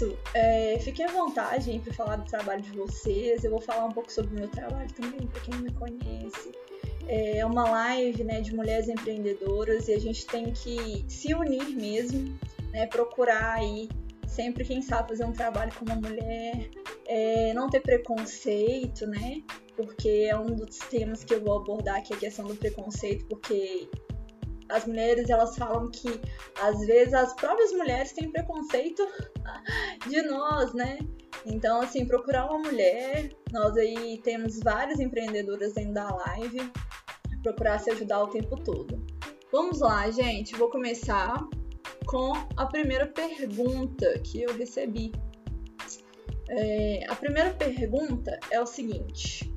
isso, é, fiquem à vontade para falar do trabalho de vocês. Eu vou falar um pouco sobre o meu trabalho também, para quem não me conhece. É uma live né, de mulheres empreendedoras e a gente tem que se unir mesmo, né, procurar aí sempre quem sabe fazer um trabalho com uma mulher, é, não ter preconceito, né? Porque é um dos temas que eu vou abordar aqui a questão do preconceito, porque as mulheres elas falam que às vezes as próprias mulheres têm preconceito de nós, né? Então, assim, procurar uma mulher, nós aí temos várias empreendedoras dentro da live, procurar se ajudar o tempo todo. Vamos lá, gente, vou começar com a primeira pergunta que eu recebi. É, a primeira pergunta é o seguinte.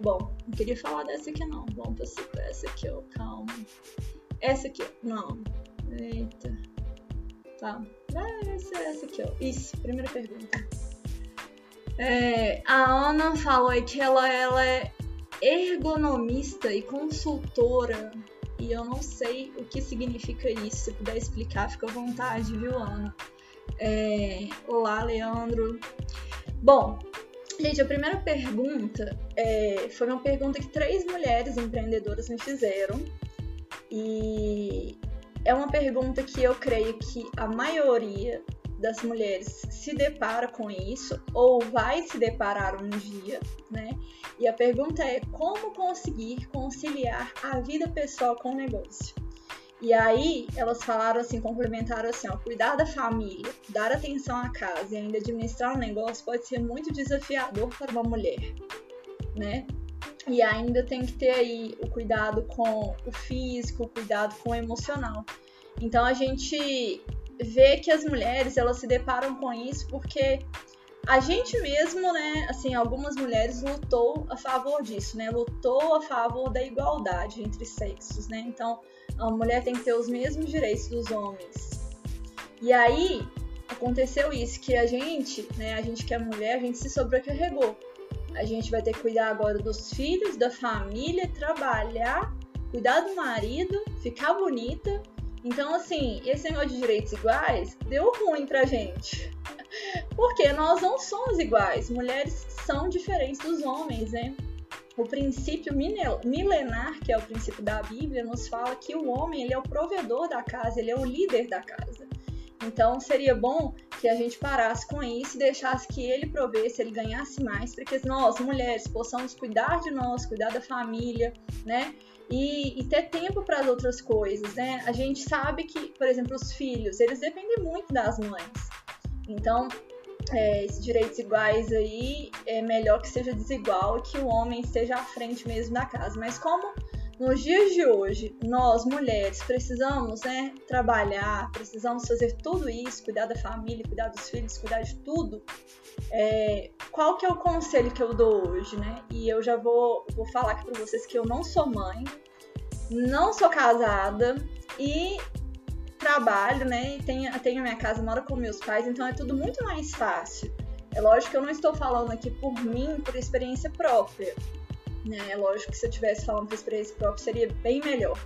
Bom, não queria falar dessa aqui não. Vamos para essa aqui, ó. Calma. Essa aqui, não. Eita. Tá. Ah, essa, essa aqui, ó. Isso, primeira pergunta. É, a Ana falou aí que ela, ela é ergonomista e consultora e eu não sei o que significa isso. Se puder explicar, fica à vontade, viu, Ana? É... Olá, Leandro. Bom, gente, a primeira pergunta é... foi uma pergunta que três mulheres empreendedoras me fizeram. E é uma pergunta que eu creio que a maioria das mulheres se depara com isso ou vai se deparar um dia, né? E a pergunta é como conseguir conciliar a vida pessoal com o negócio. E aí elas falaram assim, complementaram assim, ó, cuidar da família, dar atenção à casa e ainda administrar um negócio pode ser muito desafiador para uma mulher, né? E ainda tem que ter aí o cuidado com o físico, o cuidado com o emocional. Então a gente vê que as mulheres elas se deparam com isso porque a gente mesmo, né, assim, algumas mulheres lutou a favor disso, né, lutou a favor da igualdade entre sexos, né, então a mulher tem que ter os mesmos direitos dos homens. E aí aconteceu isso, que a gente, né, a gente que é mulher, a gente se sobrecarregou. A gente vai ter que cuidar agora dos filhos, da família, trabalhar, cuidar do marido, ficar bonita então, assim, esse negócio de direitos iguais deu ruim pra gente. Porque nós não somos iguais. Mulheres são diferentes dos homens, né? O princípio milenar, que é o princípio da Bíblia, nos fala que o homem ele é o provedor da casa, ele é o líder da casa. Então seria bom que a gente parasse com isso e deixasse que ele provesse, ele ganhasse mais, para que nós, mulheres, possamos cuidar de nós, cuidar da família, né? e, e ter tempo para as outras coisas, né? A gente sabe que, por exemplo, os filhos, eles dependem muito das mães. Então, é, esses direitos iguais aí é melhor que seja desigual e que o homem esteja à frente mesmo da casa. Mas como nos dias de hoje nós mulheres precisamos né, trabalhar, precisamos fazer tudo isso, cuidar da família, cuidar dos filhos, cuidar de tudo, é, qual que é o conselho que eu dou hoje, né? E eu já vou, vou falar aqui para vocês que eu não sou mãe, não sou casada e trabalho, né? E tenho, tenho minha casa, moro com meus pais, então é tudo muito mais fácil. É lógico que eu não estou falando aqui por mim, por experiência própria. Né? É lógico que se eu estivesse falando por experiência própria seria bem melhor.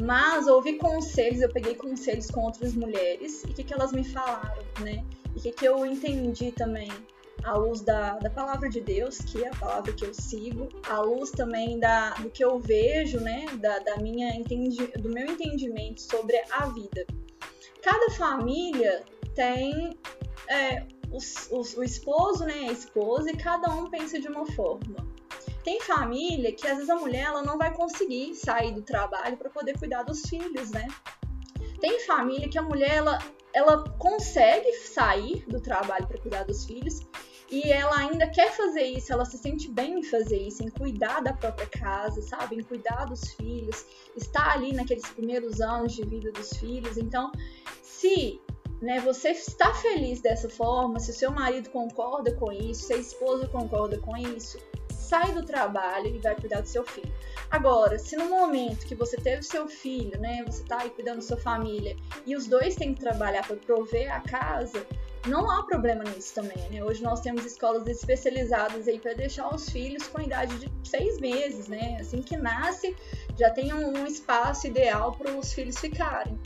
Mas ouvi conselhos, eu peguei conselhos com outras mulheres e o que, que elas me falaram, né? E o que, que eu entendi também à luz da, da palavra de Deus, que é a palavra que eu sigo, à luz também da, do que eu vejo, né, da, da minha entendi, do meu entendimento sobre a vida. Cada família tem é, os, os, o esposo, né, a esposa, e cada um pensa de uma forma. Tem família que às vezes a mulher ela não vai conseguir sair do trabalho para poder cuidar dos filhos, né? Tem família que a mulher ela, ela consegue sair do trabalho para cuidar dos filhos e ela ainda quer fazer isso, ela se sente bem em fazer isso, em cuidar da própria casa, sabe? Em cuidar dos filhos, estar ali naqueles primeiros anos de vida dos filhos. Então, se né, você está feliz dessa forma, se o seu marido concorda com isso, se a esposa concorda com isso, sai do trabalho e vai cuidar do seu filho. Agora, se no momento que você teve seu filho, né, você está aí cuidando da sua família e os dois têm que trabalhar para prover a casa, não há problema nisso também, né? Hoje nós temos escolas especializadas aí para deixar os filhos com a idade de seis meses, né? Assim que nasce, já tem um espaço ideal para os filhos ficarem.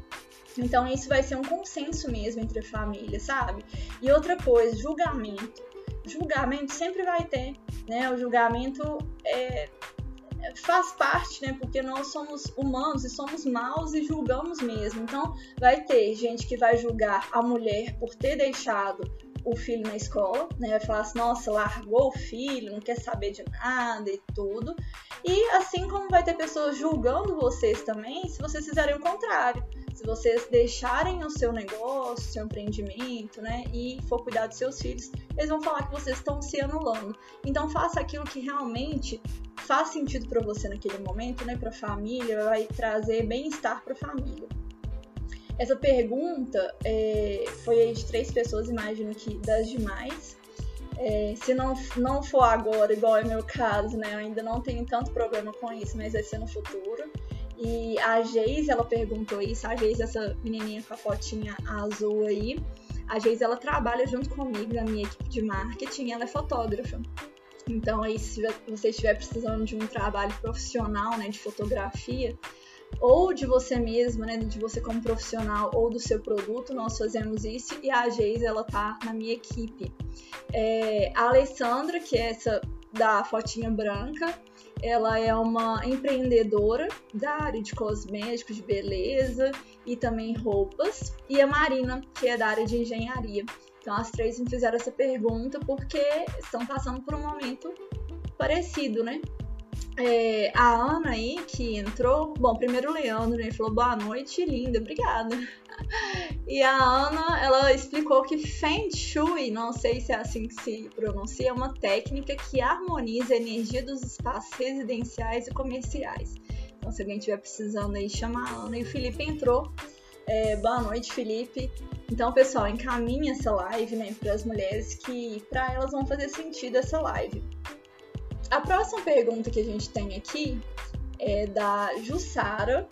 Então isso vai ser um consenso mesmo entre a família, sabe? E outra coisa, julgamento. Julgamento sempre vai ter, né? O julgamento é, faz parte, né? Porque nós somos humanos e somos maus e julgamos mesmo. Então, vai ter gente que vai julgar a mulher por ter deixado o filho na escola, né? Vai falar assim, nossa, largou o filho, não quer saber de nada e tudo. E assim como vai ter pessoas julgando vocês também, se vocês fizerem o contrário. Se vocês deixarem o seu negócio, seu empreendimento, né, e for cuidar dos seus filhos, eles vão falar que vocês estão se anulando. Então faça aquilo que realmente faz sentido para você naquele momento, né, para a família, vai trazer bem-estar para a família. Essa pergunta é, foi de três pessoas, imagino que das demais. É, se não, não for agora, igual é meu caso, né? Eu ainda não tenho tanto problema com isso, mas vai ser no futuro. E a Geise, ela perguntou isso. A Geise, essa menininha com a fotinha azul aí. A Geise, ela trabalha junto comigo na minha equipe de marketing. Ela é fotógrafa. Então, aí, se você estiver precisando de um trabalho profissional, né, de fotografia, ou de você mesmo, né, de você como profissional, ou do seu produto, nós fazemos isso. E a Geise, ela tá na minha equipe. É, a Alessandra, que é essa da fotinha branca, ela é uma empreendedora da área de cosméticos, de beleza e também roupas. E a Marina, que é da área de engenharia. Então as três me fizeram essa pergunta porque estão passando por um momento parecido, né? É, a Ana aí, que entrou. Bom, primeiro o Leandro? Falou boa noite, linda, obrigada. E a Ana, ela explicou que Feng Shui, não sei se é assim que se pronuncia, é uma técnica que harmoniza a energia dos espaços residenciais e comerciais. Então, se alguém estiver precisando aí, chama a Ana. E o Felipe entrou. É, boa noite, Felipe. Então, pessoal, encaminhe essa live né, para as mulheres que para elas vão fazer sentido essa live. A próxima pergunta que a gente tem aqui é da Jussara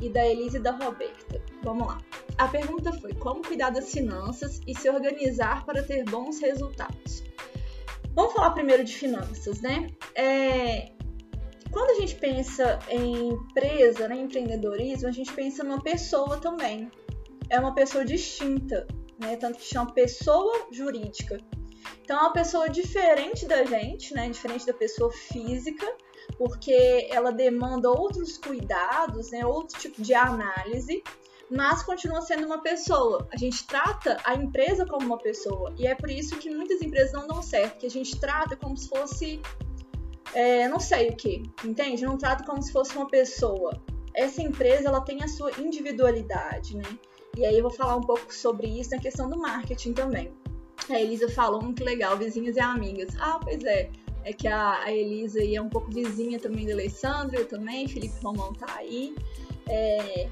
e da Elise e da Roberta. Vamos lá. A pergunta foi: como cuidar das finanças e se organizar para ter bons resultados? Vamos falar primeiro de finanças, né? É, quando a gente pensa em empresa, né, empreendedorismo, a gente pensa numa pessoa também. É uma pessoa distinta, né? Tanto que chama pessoa jurídica. Então é uma pessoa diferente da gente, né? Diferente da pessoa física, porque ela demanda outros cuidados, né? Outro tipo de análise, mas continua sendo uma pessoa. A gente trata a empresa como uma pessoa e é por isso que muitas empresas não dão certo, que a gente trata como se fosse é, não sei o que, entende? Não trata como se fosse uma pessoa. Essa empresa ela tem a sua individualidade, né? E aí eu vou falar um pouco sobre isso na questão do marketing também. A Elisa falou muito legal, vizinhas e amigas. Ah, pois é. É que a, a Elisa é um pouco vizinha também da Alessandra, eu também, Felipe Romão tá aí. É,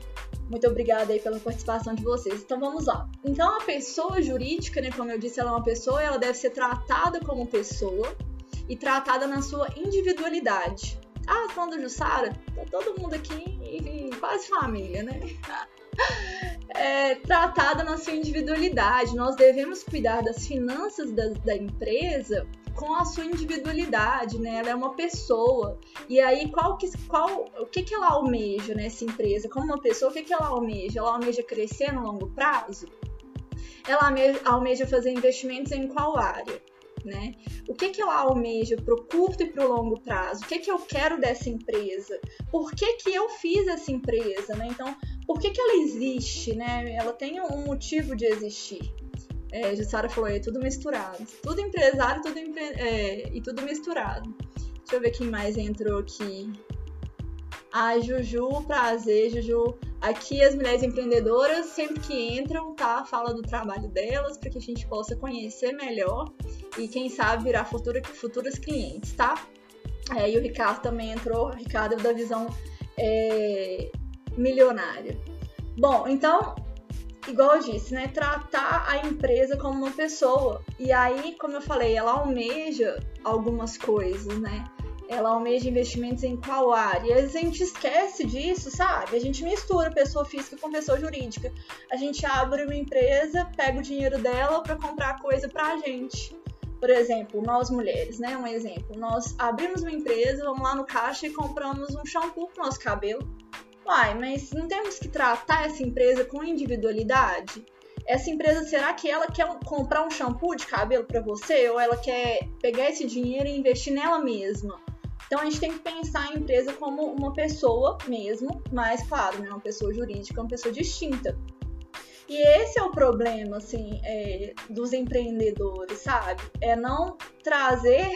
muito obrigada aí pela participação de vocês. Então vamos lá. Então a pessoa jurídica, né, como eu disse, ela é uma pessoa, ela deve ser tratada como pessoa e tratada na sua individualidade. Ah, falando do Jussara, tá todo mundo aqui quase família, né? é, tratada na sua individualidade. Nós devemos cuidar das finanças da, da empresa com a sua individualidade, né? Ela é uma pessoa. E aí, qual que, qual, o que, que ela almeja nessa empresa? Como uma pessoa, o que, que ela almeja? Ela almeja crescer no longo prazo? Ela almeja, almeja fazer investimentos em qual área? Né? O que, que ela almeja para o curto e para o longo prazo? O que, que eu quero dessa empresa? Por que, que eu fiz essa empresa, né? Então, por que, que ela existe, né? Ela tem um motivo de existir. É, Jussara falou, é tudo misturado. Tudo empresário tudo empre... é, e tudo misturado. Deixa eu ver quem mais entrou aqui. A Juju, prazer, Juju. Aqui as mulheres empreendedoras, sempre que entram, tá? Fala do trabalho delas, para que a gente possa conhecer melhor e quem sabe virar futura, futuras clientes, tá? É, e o Ricardo também entrou, o Ricardo é da visão é, milionária. Bom, então, igual eu disse, né? Tratar a empresa como uma pessoa. E aí, como eu falei, ela almeja algumas coisas, né? Ela almeja investimentos em qual área. E a gente esquece disso, sabe? A gente mistura pessoa física com pessoa jurídica. A gente abre uma empresa, pega o dinheiro dela para comprar coisa para a gente. Por exemplo, nós mulheres, né? Um exemplo. Nós abrimos uma empresa, vamos lá no caixa e compramos um shampoo pro nosso cabelo. Uai, mas não temos que tratar essa empresa com individualidade? Essa empresa, será que ela quer comprar um shampoo de cabelo para você ou ela quer pegar esse dinheiro e investir nela mesma? Então a gente tem que pensar a empresa como uma pessoa mesmo, mas claro, né, uma pessoa jurídica, uma pessoa distinta. E esse é o problema, assim, é, dos empreendedores, sabe? É não trazer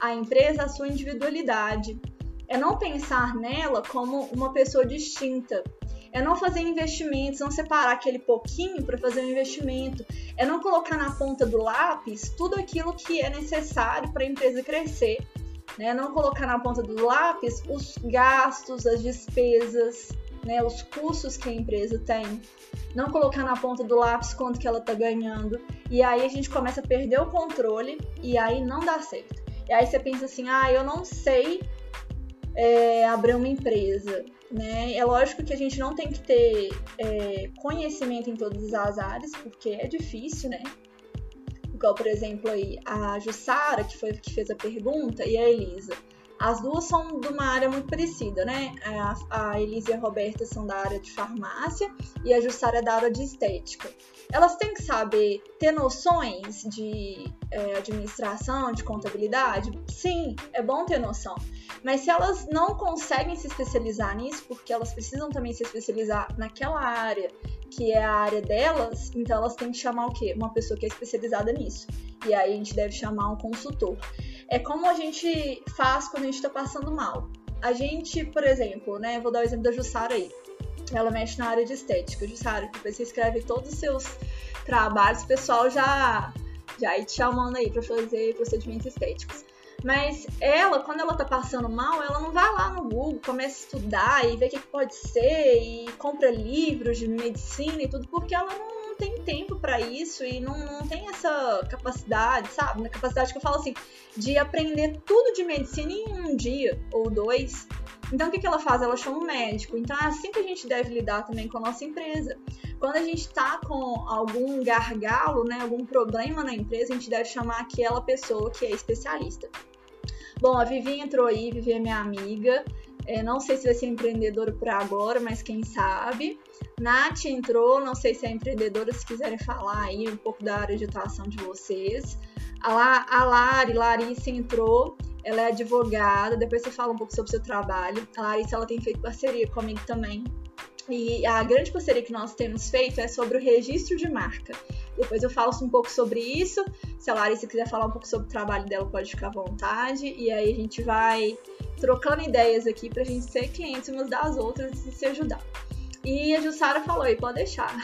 a empresa a sua individualidade. É não pensar nela como uma pessoa distinta. É não fazer investimentos, não separar aquele pouquinho para fazer um investimento. É não colocar na ponta do lápis tudo aquilo que é necessário para a empresa crescer. Né? Não colocar na ponta do lápis os gastos, as despesas, né? os custos que a empresa tem não colocar na ponta do lápis quanto que ela tá ganhando. E aí a gente começa a perder o controle e aí não dá certo. E aí você pensa assim, ah, eu não sei é, abrir uma empresa. Né? É lógico que a gente não tem que ter é, conhecimento em todas as áreas, porque é difícil, né? Igual, por exemplo, aí, a Jussara, que foi que fez a pergunta, e a Elisa. As duas são de uma área muito parecida, né? A, a Elise e a Roberta são da área de farmácia e a Jussara é da área de estética. Elas têm que saber ter noções de é, administração, de contabilidade? Sim, é bom ter noção. Mas se elas não conseguem se especializar nisso, porque elas precisam também se especializar naquela área que é a área delas, então elas têm que chamar o quê? Uma pessoa que é especializada nisso. E aí a gente deve chamar um consultor. É como a gente faz quando a gente está passando mal. A gente, por exemplo, né? Vou dar o exemplo da Jussara aí. Ela mexe na área de estética. Jussara, depois você escreve todos os seus trabalhos, o pessoal já já te chamando aí para fazer procedimentos estéticos. Mas ela, quando ela tá passando mal, ela não vai lá no Google, começa a estudar e ver o que, que pode ser e compra livros de medicina e tudo, porque ela não tem tempo para isso e não, não tem essa capacidade, sabe? Na capacidade que eu falo assim, de aprender tudo de medicina em um dia ou dois. Então, o que, que ela faz? Ela chama um médico. Então, é assim que a gente deve lidar também com a nossa empresa. Quando a gente está com algum gargalo, né, algum problema na empresa, a gente deve chamar aquela pessoa que é especialista. Bom, a Vivi entrou aí, Vivi é minha amiga. É, não sei se vai ser empreendedora por agora, mas quem sabe. Nath entrou, não sei se é empreendedora, se quiserem falar aí um pouco da área de atuação de vocês. A, La, a Lari, Larissa entrou, ela é advogada, depois você fala um pouco sobre o seu trabalho. A Larissa, ela tem feito parceria comigo também. E a grande parceria que nós temos feito é sobre o registro de marca. Depois eu falo um pouco sobre isso. Se a Larissa quiser falar um pouco sobre o trabalho dela, pode ficar à vontade. E aí a gente vai trocando ideias aqui pra gente ser clientes umas das outras e se ajudar. E a Jussara falou, e pode deixar.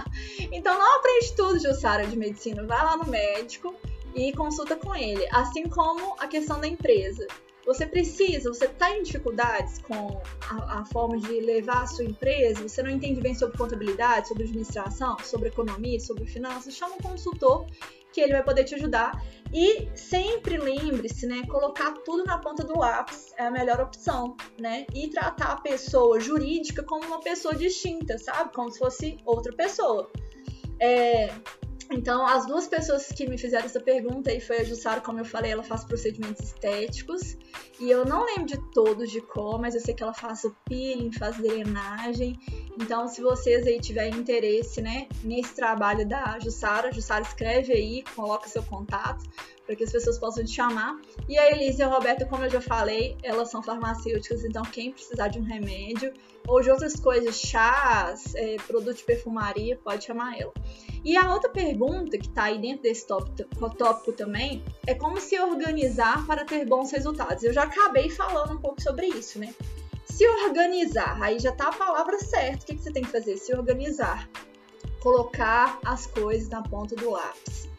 então não aprende tudo, Jussara, de medicina. Vai lá no médico e consulta com ele. Assim como a questão da empresa. Você precisa, você está em dificuldades com a, a, forma de levar a sua empresa, você não entende bem sobre contabilidade, sobre administração, sobre economia, sobre finanças, chama um consultor que ele vai poder te ajudar. E sempre lembre-se, né, colocar tudo na ponta do lápis é a melhor opção, né? E tratar a pessoa jurídica como uma pessoa distinta, sabe? Como se fosse outra pessoa. É, então, as duas pessoas que me fizeram essa pergunta aí foi a Jussara, como eu falei, ela faz procedimentos estéticos. E eu não lembro de todos de cor, mas eu sei que ela faz o peeling, faz drenagem. Então, se vocês aí tiverem interesse, né, nesse trabalho da Jussara, Jussara escreve aí, coloca seu contato para que as pessoas possam te chamar. E a Elise e a Roberta, como eu já falei, elas são farmacêuticas, então quem precisar de um remédio ou de outras coisas, chás, é, produto de perfumaria, pode chamar ela. E a outra pergunta que está aí dentro desse tópico, tópico também é como se organizar para ter bons resultados. Eu já acabei falando um pouco sobre isso, né? Se organizar, aí já tá a palavra certa. O que, que você tem que fazer? Se organizar. Colocar as coisas na ponta do lápis.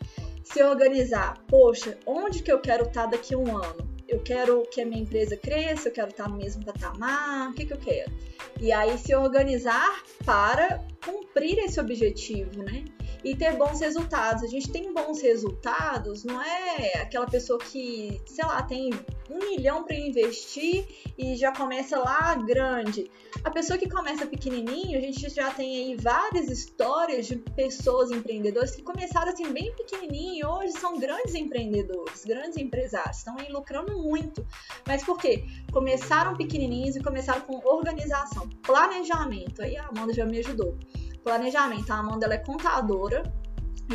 Se organizar, poxa, onde que eu quero estar tá daqui a um ano? Eu quero que a minha empresa cresça, eu quero estar tá no mesmo patamar, o que, que eu quero? E aí se organizar para cumprir esse objetivo, né? e ter bons resultados. A gente tem bons resultados, não é aquela pessoa que, sei lá, tem um milhão para investir e já começa lá grande. A pessoa que começa pequenininho, a gente já tem aí várias histórias de pessoas empreendedoras que começaram assim bem pequenininho e hoje são grandes empreendedores, grandes empresários, estão aí lucrando muito. Mas por quê? Começaram pequenininhos e começaram com organização, planejamento. Aí a Amanda já me ajudou. Planejamento. A Amanda ela é contadora,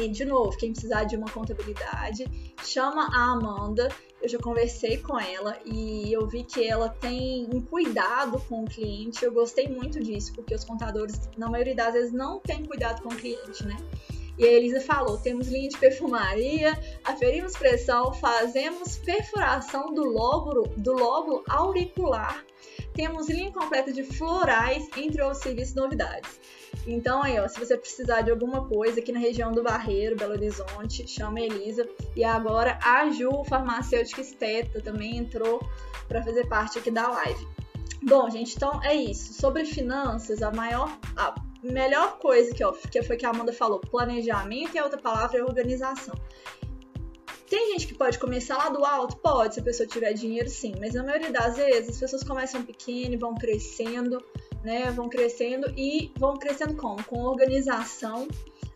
e, de novo, quem precisar de uma contabilidade, chama a Amanda. Eu já conversei com ela e eu vi que ela tem um cuidado com o cliente. Eu gostei muito disso, porque os contadores, na maioria das vezes, não têm cuidado com o cliente, né? E a Elisa falou: temos linha de perfumaria, aferimos pressão, fazemos perfuração do lóbulo, do lóbulo auricular, temos linha completa de florais, entre outros serviços novidades. Então aí, ó, se você precisar de alguma coisa aqui na região do Barreiro, Belo Horizonte, chama a Elisa. E agora a Ju, farmacêutica esteta, também entrou para fazer parte aqui da live. Bom, gente, então é isso. Sobre finanças, a maior, a melhor coisa que, ó, que foi que a Amanda falou, planejamento e a outra palavra é organização. Tem gente que pode começar lá do alto? Pode, se a pessoa tiver dinheiro, sim. Mas na maioria das vezes, as pessoas começam pequeno vão crescendo né? Vão crescendo e vão crescendo como? Com organização,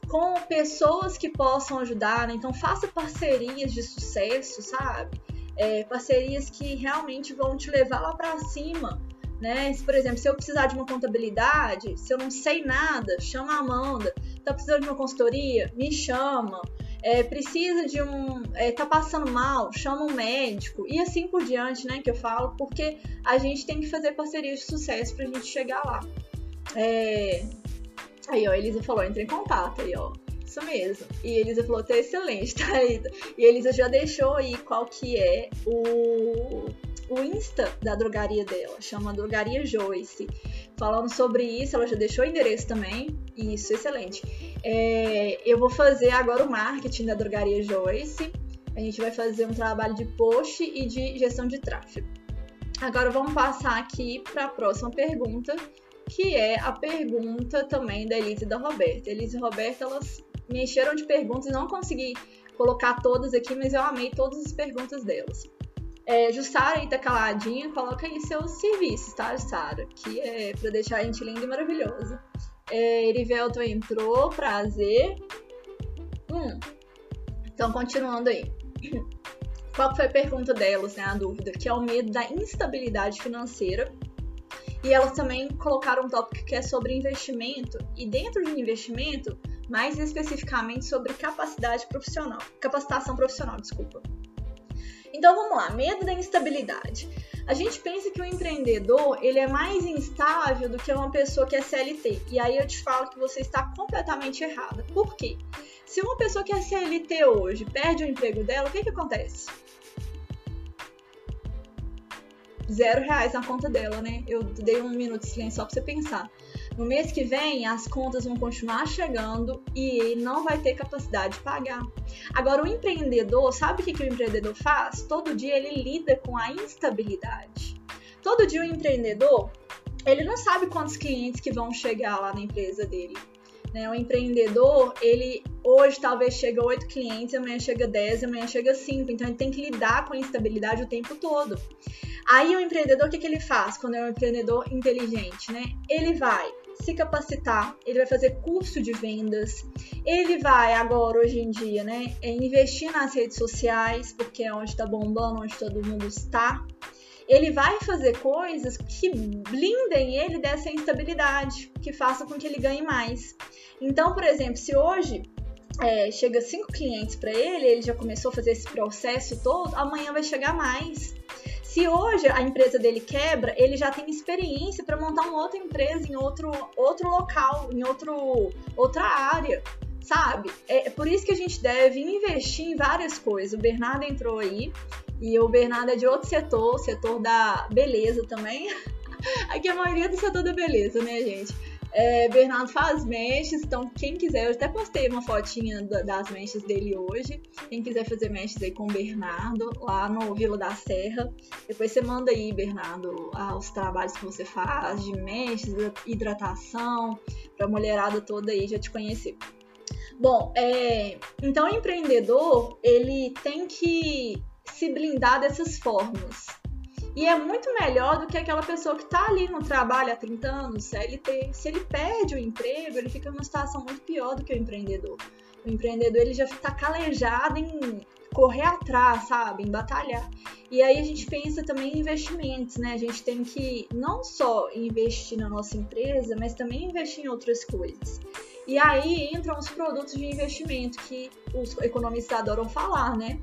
com pessoas que possam ajudar, né? Então faça parcerias de sucesso, sabe? É, parcerias que realmente vão te levar lá para cima, né? Por exemplo, se eu precisar de uma contabilidade, se eu não sei nada, chama a Amanda. Tá precisando de uma consultoria? Me chama é, precisa de um. É, tá passando mal, chama um médico e assim por diante, né? Que eu falo, porque a gente tem que fazer parceria de sucesso pra gente chegar lá. É... Aí, ó, a Elisa falou, entra em contato aí, ó. Isso mesmo. E a Elisa falou, tá excelente, tá aí. E a Elisa já deixou aí qual que é o, o Insta da drogaria dela. Chama Drogaria Joyce. Falando sobre isso, ela já deixou o endereço também. Isso, excelente. É, eu vou fazer agora o marketing da Drogaria Joyce. A gente vai fazer um trabalho de post e de gestão de tráfego. Agora vamos passar aqui para a próxima pergunta, que é a pergunta também da Elise e da Roberta. Elise e Roberta, elas me encheram de perguntas não consegui colocar todas aqui, mas eu amei todas as perguntas delas. É, Jussara tá caladinha, coloca aí seus serviços, tá, Jussara? Que é para deixar a gente linda e maravilhosa. É, entrou, prazer. Hum. Então, continuando aí. Qual foi a pergunta delas, né? A dúvida, que é o medo da instabilidade financeira. E elas também colocaram um tópico que é sobre investimento. E dentro de investimento, mais especificamente sobre capacidade profissional. Capacitação profissional, desculpa. Então vamos lá, medo da instabilidade. A gente pensa que o empreendedor ele é mais instável do que uma pessoa que é CLT. E aí eu te falo que você está completamente errada. Por quê? Se uma pessoa que é CLT hoje perde o emprego dela, o que, que acontece? Zero reais na conta dela, né? Eu dei um minuto de silêncio só para você pensar. No mês que vem, as contas vão continuar chegando e ele não vai ter capacidade de pagar. Agora, o empreendedor, sabe o que, que o empreendedor faz? Todo dia ele lida com a instabilidade. Todo dia o empreendedor, ele não sabe quantos clientes que vão chegar lá na empresa dele. Né? O empreendedor, ele hoje talvez chega 8 clientes, amanhã chega 10, amanhã chega 5. Então ele tem que lidar com a instabilidade o tempo todo. Aí o empreendedor, o que, que ele faz quando é um empreendedor inteligente? Né? Ele vai se capacitar, ele vai fazer curso de vendas, ele vai agora, hoje em dia, né, é investir nas redes sociais, porque é onde está bombando, onde todo mundo está. Ele vai fazer coisas que blindem ele dessa instabilidade, que façam com que ele ganhe mais. Então, por exemplo, se hoje é, chega cinco clientes para ele, ele já começou a fazer esse processo todo, amanhã vai chegar mais. Se hoje a empresa dele quebra, ele já tem experiência para montar uma outra empresa em outro, outro local, em outro, outra área, sabe? É por isso que a gente deve investir em várias coisas. O Bernardo entrou aí, e o Bernardo é de outro setor, setor da beleza também. Aqui a maioria é do setor da beleza, né, gente? É, Bernardo faz mechas, então quem quiser, eu até postei uma fotinha das mechas dele hoje. Quem quiser fazer mechas aí com o Bernardo, lá no Vila da Serra, depois você manda aí, Bernardo, os trabalhos que você faz de mechas, hidratação, pra mulherada toda aí já te conhecer. Bom, é, então o empreendedor, ele tem que se blindar dessas formas e é muito melhor do que aquela pessoa que está ali no trabalho há 30 anos, CLT. Se ele perde o emprego, ele fica numa situação muito pior do que o empreendedor. O empreendedor ele já está calejado em correr atrás, sabe? Em batalhar. E aí a gente pensa também em investimentos, né? A gente tem que não só investir na nossa empresa, mas também investir em outras coisas. E aí entram os produtos de investimento que os economistas adoram falar, né?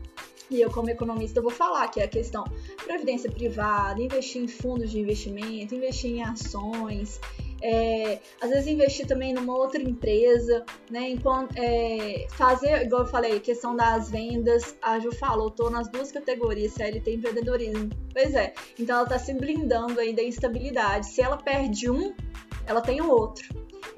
E eu, como economista, vou falar que é a questão previdência privada, investir em fundos de investimento, investir em ações, é, às vezes investir também numa outra empresa, né? Enquanto, é, fazer, igual eu falei, questão das vendas, a Ju falou, tô nas duas categorias, CLT e empreendedorismo. Pois é, então ela tá se blindando aí da instabilidade. Se ela perde um, ela tem outro.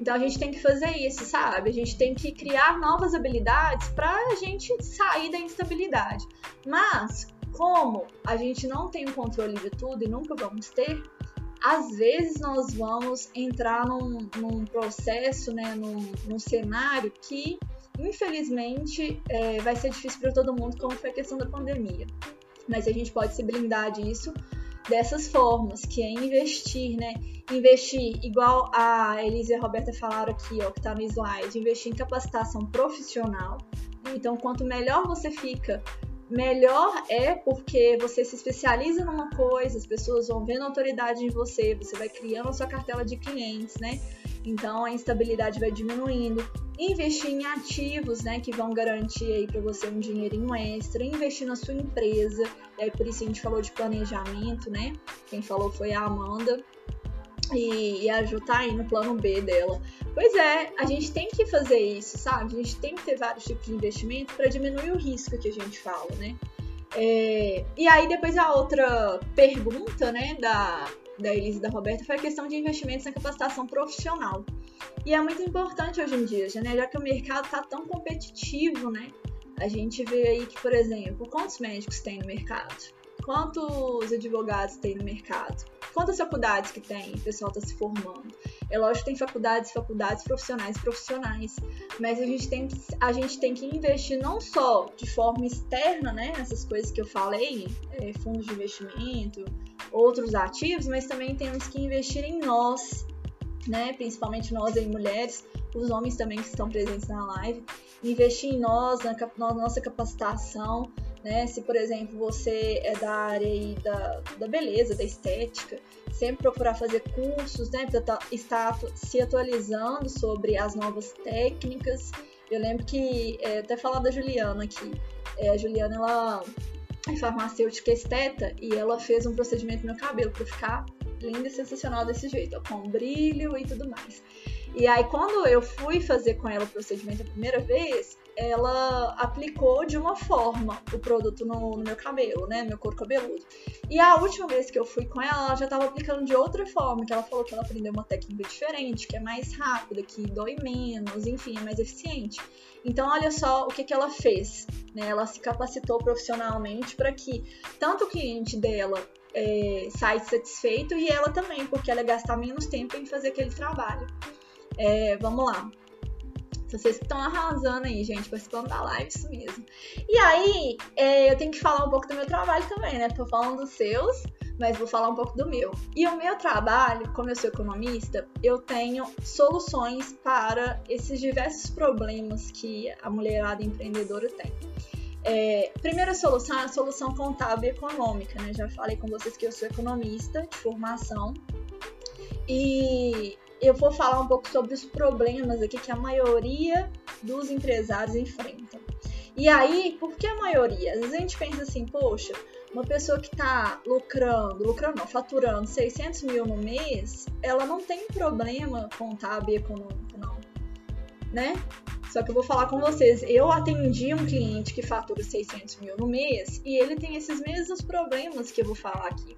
Então a gente tem que fazer isso, sabe? A gente tem que criar novas habilidades para a gente sair da instabilidade. Mas, como a gente não tem o controle de tudo e nunca vamos ter, às vezes nós vamos entrar num, num processo, né, num, num, cenário que, infelizmente, é, vai ser difícil para todo mundo, como foi a questão da pandemia. Mas a gente pode se blindar disso dessas formas, que é investir, né? Investir, igual a Elisa e a Roberta falaram aqui, ó, que tá no slide, investir em capacitação profissional. Então, quanto melhor você fica melhor é porque você se especializa numa coisa, as pessoas vão vendo autoridade em você, você vai criando a sua cartela de clientes, né? Então a instabilidade vai diminuindo. Investir em ativos, né, que vão garantir aí para você um dinheirinho extra, investir na sua empresa. Aí por isso a gente falou de planejamento, né? Quem falou foi a Amanda. E, e a Ju tá aí no plano B dela. Pois é, a gente tem que fazer isso, sabe? A gente tem que ter vários tipos de investimento para diminuir o risco que a gente fala, né? É, e aí depois a outra pergunta, né, da, da Elise e da Roberta foi a questão de investimentos na capacitação profissional. E é muito importante hoje em dia, né, já que o mercado está tão competitivo, né? A gente vê aí que, por exemplo, quantos médicos tem no mercado? Quantos advogados tem no mercado? Quantas faculdades que tem? O pessoal está se formando. É lógico que tem faculdades, faculdades profissionais, profissionais, mas a gente tem, a gente tem que investir não só de forma externa, né, essas coisas que eu falei, é, fundos de investimento, outros ativos, mas também temos que investir em nós, né, principalmente nós aí mulheres, os homens também que estão presentes na live, investir em nós, na, na nossa capacitação, né? Se, por exemplo, você é da área aí da, da beleza, da estética, sempre procurar fazer cursos, né? Para tá, estar se atualizando sobre as novas técnicas. Eu lembro que, é, até falar da Juliana aqui, é, a Juliana, ela é farmacêutica esteta e ela fez um procedimento no meu cabelo para ficar linda e sensacional desse jeito, ó, com brilho e tudo mais. E aí, quando eu fui fazer com ela o procedimento a primeira vez, ela aplicou de uma forma o produto no, no, meu cabelo, né? Meu couro cabeludo. E a última vez que eu fui com ela, ela já estava aplicando de outra forma, que ela falou que ela aprendeu uma técnica diferente, que é mais rápida, que dói menos, enfim, é mais eficiente. Então, olha só o que, que ela fez. Né? Ela se capacitou profissionalmente para que tanto o cliente dela é, satisfeito e ela também, porque ela ia gastar menos tempo em fazer aquele trabalho. É, vamos lá. Vocês estão arrasando aí, gente, participando da live, isso mesmo. E aí, é, eu tenho que falar um pouco do meu trabalho também, né? Tô falando dos seus, mas vou falar um pouco do meu. E o meu trabalho, como eu sou economista, eu tenho soluções para esses diversos problemas que a mulherada empreendedora tem. É, primeira solução é a solução contábil e econômica, né? Já falei com vocês que eu sou economista de formação. E eu vou falar um pouco sobre os problemas aqui que a maioria dos empresários enfrentam. E aí, por que a maioria? Às vezes a gente pensa assim, poxa, uma pessoa que está lucrando, lucrando não, faturando 600 mil no mês, ela não tem problema contábil econômico, não, né? Só que eu vou falar com vocês, eu atendi um cliente que fatura 600 mil no mês e ele tem esses mesmos problemas que eu vou falar aqui.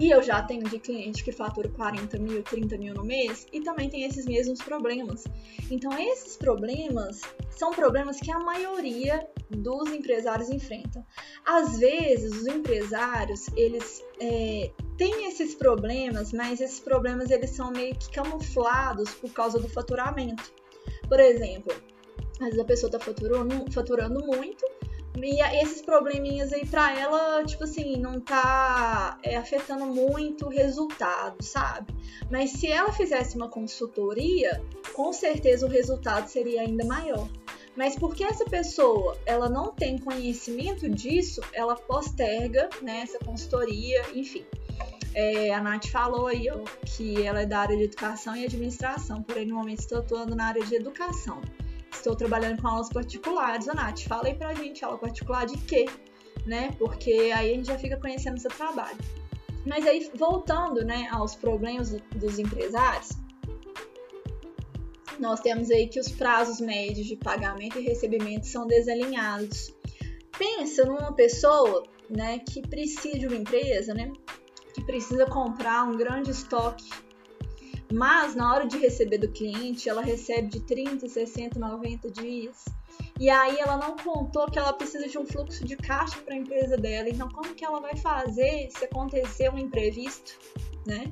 E eu já atendi cliente que fatura 40 mil, 30 mil no mês e também tem esses mesmos problemas. Então, esses problemas são problemas que a maioria dos empresários enfrentam. Às vezes, os empresários, eles é, têm esses problemas, mas esses problemas eles são meio que camuflados por causa do faturamento. Por exemplo, às vezes a pessoa está faturando, faturando muito, e esses probleminhas aí pra ela, tipo assim, não tá é, afetando muito o resultado, sabe? Mas se ela fizesse uma consultoria, com certeza o resultado seria ainda maior. Mas porque essa pessoa ela não tem conhecimento disso, ela posterga né, essa consultoria, enfim. É, a Nath falou aí ó, que ela é da área de educação e administração, porém no momento estou atuando na área de educação. Estou trabalhando com aulas particulares. A Nath, fala aí pra gente, aula particular de quê? Né? Porque aí a gente já fica conhecendo seu trabalho. Mas aí, voltando né, aos problemas dos empresários, nós temos aí que os prazos médios de pagamento e recebimento são desalinhados. Pensa numa pessoa né, que precisa de uma empresa, né, que precisa comprar um grande estoque, mas na hora de receber do cliente, ela recebe de 30, 60, 90 dias. E aí ela não contou que ela precisa de um fluxo de caixa para a empresa dela. Então, como que ela vai fazer se acontecer um imprevisto, né?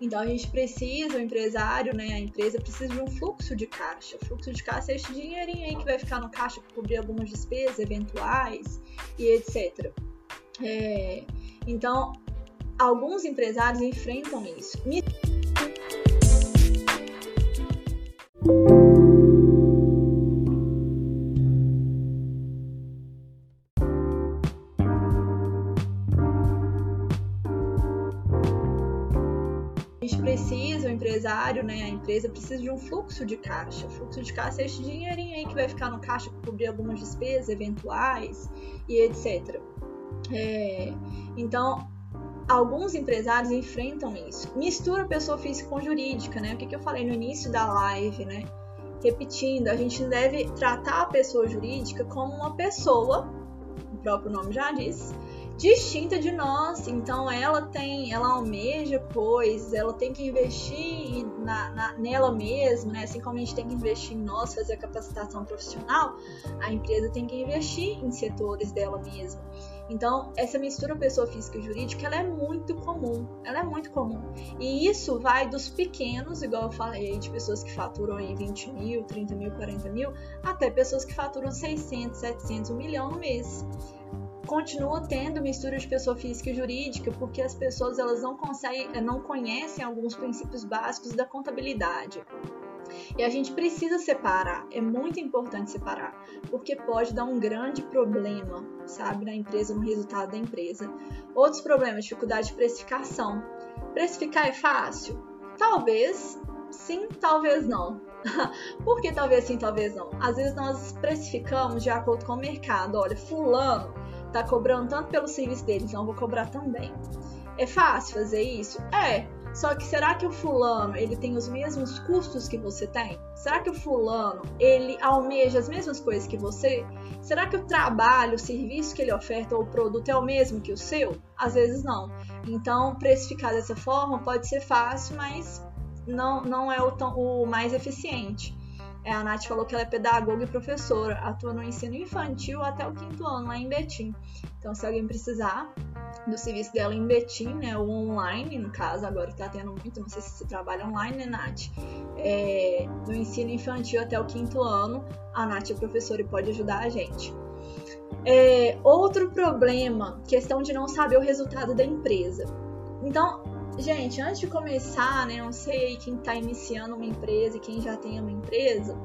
Então a gente precisa, o empresário, né, a empresa precisa de um fluxo de caixa. O fluxo de caixa é esse dinheirinho aí que vai ficar no caixa para cobrir algumas despesas eventuais e etc. É, então, alguns empresários enfrentam isso. Precisa, o empresário, né, a empresa precisa de um fluxo de caixa. O fluxo de caixa é esse dinheirinho aí que vai ficar no caixa para cobrir algumas despesas eventuais e etc. É, então, alguns empresários enfrentam isso. Mistura pessoa física com jurídica, né? O que, que eu falei no início da live, né? Repetindo, a gente deve tratar a pessoa jurídica como uma pessoa, o próprio nome já diz, distinta de nós. Então ela tem, ela almeja coisas, ela tem que investir na, na, nela mesma, né? Assim como a gente tem que investir em nós, fazer a capacitação profissional, a empresa tem que investir em setores dela mesma. Então, essa mistura pessoa física e jurídica, ela é muito comum, ela é muito comum. E isso vai dos pequenos, igual eu falei, de pessoas que faturam aí 20 mil, 30 mil, 40 mil, até pessoas que faturam 600, 700, 1 milhão no mês continua tendo mistura de pessoa física e jurídica, porque as pessoas elas não conseguem, não conhecem alguns princípios básicos da contabilidade. E a gente precisa separar, é muito importante separar, porque pode dar um grande problema, sabe, na empresa, no resultado da empresa. Outros problemas, dificuldade de precificação. Precificar é fácil? Talvez sim, talvez não. Por que talvez sim, talvez não? Às vezes nós precificamos de acordo com o mercado. Olha, fulano tá cobrando tanto pelo serviço deles, então eu vou cobrar também. É fácil fazer isso? É. Só que será que o fulano, ele tem os mesmos custos que você tem? Será que o fulano, ele almeja as mesmas coisas que você? Será que o trabalho, o serviço que ele oferta ou o produto é o mesmo que o seu? Às vezes não. Então, precificar dessa forma pode ser fácil, mas não, não é o, tão, o mais eficiente. É, a Nath falou que ela é pedagoga e professora, atua no ensino infantil até o quinto ano, lá em Betim. Então, se alguém precisar do serviço dela em Betim, né, ou online, no caso, agora que tá tendo muito, não sei se você trabalha online, né, Nath? É, no ensino infantil até o quinto ano, a Nath é professora e pode ajudar a gente. É, outro problema, questão de não saber o resultado da empresa. Então, Gente, antes de começar, né, não sei quem está iniciando uma empresa e quem já tem uma empresa,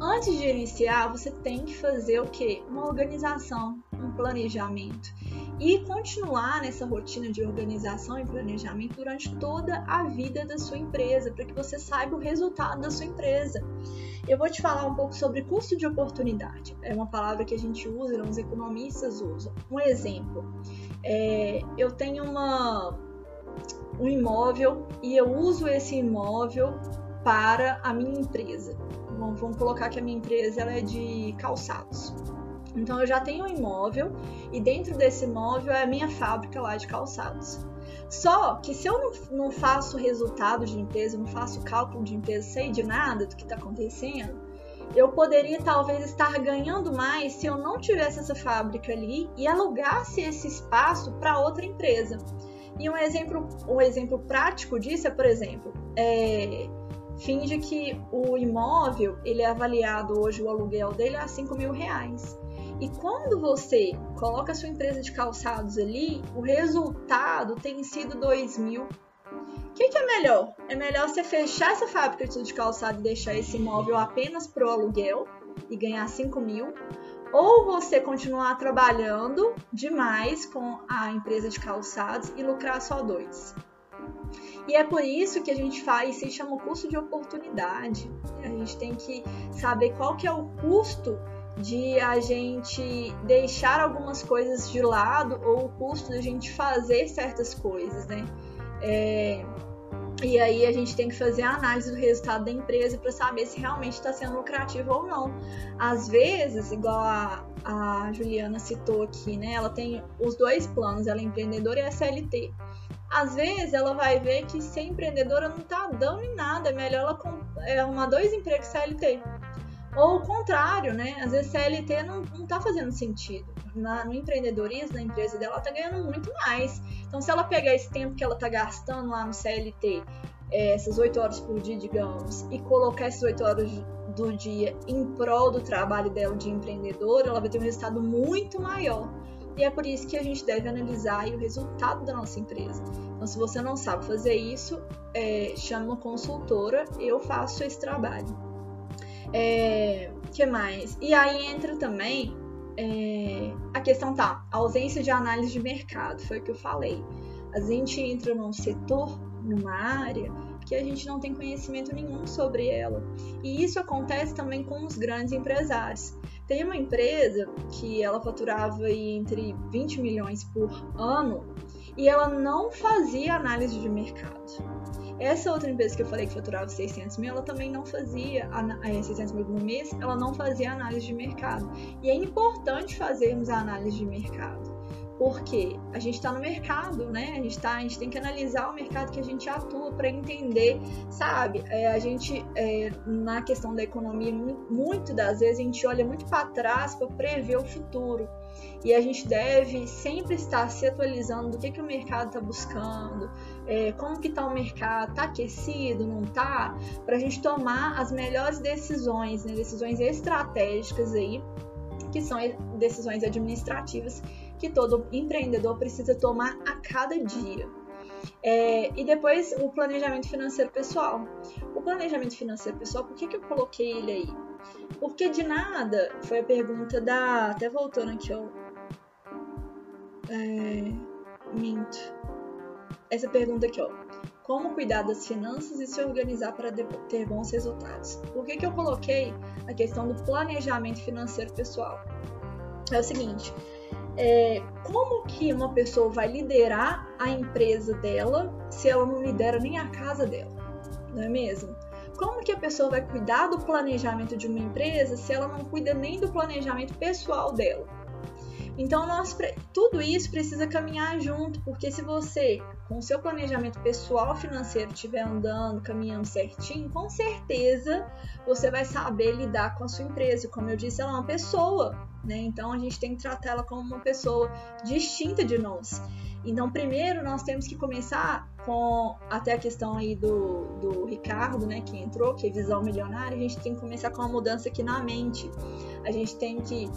antes de iniciar, você tem que fazer o quê? Uma organização, um planejamento e continuar nessa rotina de organização e planejamento durante toda a vida da sua empresa, para que você saiba o resultado da sua empresa. Eu vou te falar um pouco sobre custo de oportunidade. É uma palavra que a gente usa, os economistas usam. Um exemplo: é, eu tenho uma um imóvel e eu uso esse imóvel para a minha empresa. Bom, vamos colocar que a minha empresa ela é de calçados. Então eu já tenho um imóvel e dentro desse imóvel é a minha fábrica lá de calçados. Só que se eu não, não faço resultado de empresa, não faço cálculo de empresa, sei de nada do que está acontecendo, eu poderia talvez estar ganhando mais se eu não tivesse essa fábrica ali e alugasse esse espaço para outra empresa. E um exemplo, um exemplo prático disso é, por exemplo, é, finge que o imóvel ele é avaliado hoje, o aluguel dele é a 5 mil reais. E quando você coloca sua empresa de calçados ali, o resultado tem sido 2 mil. O que, que, é melhor? É melhor você fechar essa fábrica de calçado e deixar esse imóvel apenas para o aluguel, e ganhar 5 mil, ou você continuar trabalhando demais com a empresa de calçados e lucrar só dois. E é por isso que a gente faz, se chama o custo de oportunidade. A gente tem que saber qual que é o custo de a gente deixar algumas coisas de lado ou o custo da gente fazer certas coisas, né? É, e aí a gente tem que fazer a análise do resultado da empresa para saber se realmente está sendo lucrativo ou não. Às vezes, igual a, a Juliana citou aqui, né? Ela tem os dois planos, ela é empreendedora e é CLT. Às vezes ela vai ver que ser empreendedora não está dando em nada, é melhor ela arrumar dois empregos CLT. Ou o contrário, né? Às vezes CLT não, não tá fazendo sentido. Na, no empreendedorismo, na empresa dela, ela tá ganhando muito mais. Então, se ela pegar esse tempo que ela tá gastando lá no CLT, é, essas oito horas por dia, digamos, e colocar essas oito horas do dia em prol do trabalho dela de empreendedora, ela vai ter um resultado muito maior. E é por isso que a gente deve analisar o resultado da nossa empresa. Então, se você não sabe fazer isso, é, chame uma consultora, eu faço esse trabalho. É, que mais? E aí entra também é, a questão tá, a ausência de análise de mercado, foi o que eu falei. A gente entra num setor, numa área que a gente não tem conhecimento nenhum sobre ela. E isso acontece também com os grandes empresários. Tem uma empresa que ela faturava entre 20 milhões por ano e ela não fazia análise de mercado. Essa outra empresa que eu falei que faturava 600 mil, ela também não fazia, 600 mil no mês, ela não fazia análise de mercado. E é importante fazermos a análise de mercado. Porque a gente está no mercado, né? A gente, tá, a gente tem que analisar o mercado que a gente atua para entender, sabe? É, a gente, é, na questão da economia, muito das vezes a gente olha muito para trás para prever o futuro e a gente deve sempre estar se atualizando do que, que o mercado está buscando, é, como que está o mercado, está aquecido, não está, para a gente tomar as melhores decisões, né, decisões estratégicas aí, que são decisões administrativas que todo empreendedor precisa tomar a cada dia. É, e depois o planejamento financeiro pessoal. O planejamento financeiro pessoal, por que, que eu coloquei ele aí? Porque de nada, foi a pergunta da. Até voltando aqui, ó. É, minto. Essa pergunta aqui, ó. Como cuidar das finanças e se organizar para ter bons resultados? Por que, que eu coloquei a questão do planejamento financeiro pessoal? É o seguinte, é, como que uma pessoa vai liderar a empresa dela se ela não lidera nem a casa dela, não é mesmo? Como que a pessoa vai cuidar do planejamento de uma empresa se ela não cuida nem do planejamento pessoal dela? Então, nós, tudo isso precisa caminhar junto, porque se você, com seu planejamento pessoal financeiro, estiver andando, caminhando certinho, com certeza você vai saber lidar com a sua empresa. Como eu disse, ela é uma pessoa, né? Então, a gente tem que tratar ela como uma pessoa distinta de nós. Então, primeiro nós temos que começar com até a questão aí do, do Ricardo, né, que entrou, que é visão milionária, a gente tem que começar com uma mudança aqui na mente. A gente tem que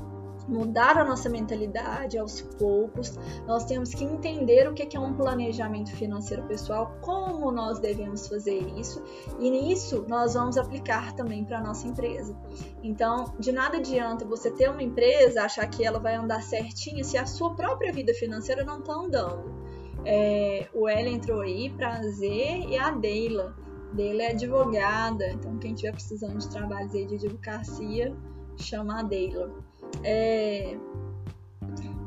mudar a nossa mentalidade aos poucos. Nós temos que entender o que é um planejamento financeiro pessoal, como nós devemos fazer isso, e nisso nós vamos aplicar também para a nossa empresa. Então, de nada adianta você ter uma empresa, achar que ela vai andar certinho se a sua própria vida financeira não está andando. É, o L entrou aí, prazer, e a Deila. Deila é advogada, então quem estiver precisando de trabalhos aí de advocacia, chama a Deila. É...